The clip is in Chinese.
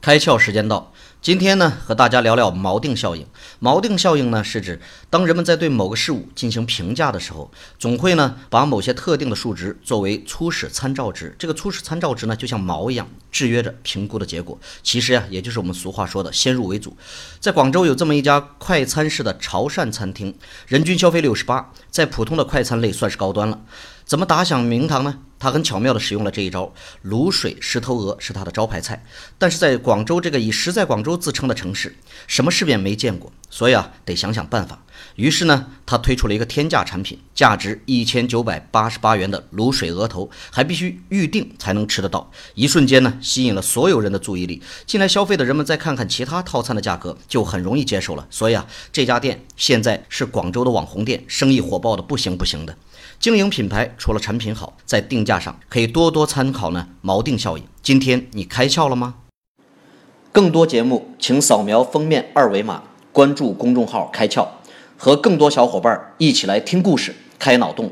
开窍时间到，今天呢和大家聊聊锚定效应。锚定效应呢是指当人们在对某个事物进行评价的时候，总会呢把某些特定的数值作为初始参照值。这个初始参照值呢就像锚一样，制约着评估的结果。其实呀，也就是我们俗话说的先入为主。在广州有这么一家快餐式的潮汕餐厅，人均消费六十八，在普通的快餐类算是高端了。怎么打响名堂呢？他很巧妙地使用了这一招，卤水石头鹅是他的招牌菜。但是在广州这个以食在广州自称的城市，什么世面没见过，所以啊，得想想办法。于是呢，他推出了一个天价产品，价值一千九百八十八元的卤水鹅头，还必须预定才能吃得到。一瞬间呢，吸引了所有人的注意力。进来消费的人们再看看其他套餐的价格，就很容易接受了。所以啊，这家店现在是广州的网红店，生意火爆的不行不行的。经营品牌除了产品好，在定价上可以多多参考呢。锚定效应，今天你开窍了吗？更多节目，请扫描封面二维码，关注公众号“开窍”，和更多小伙伴一起来听故事、开脑洞。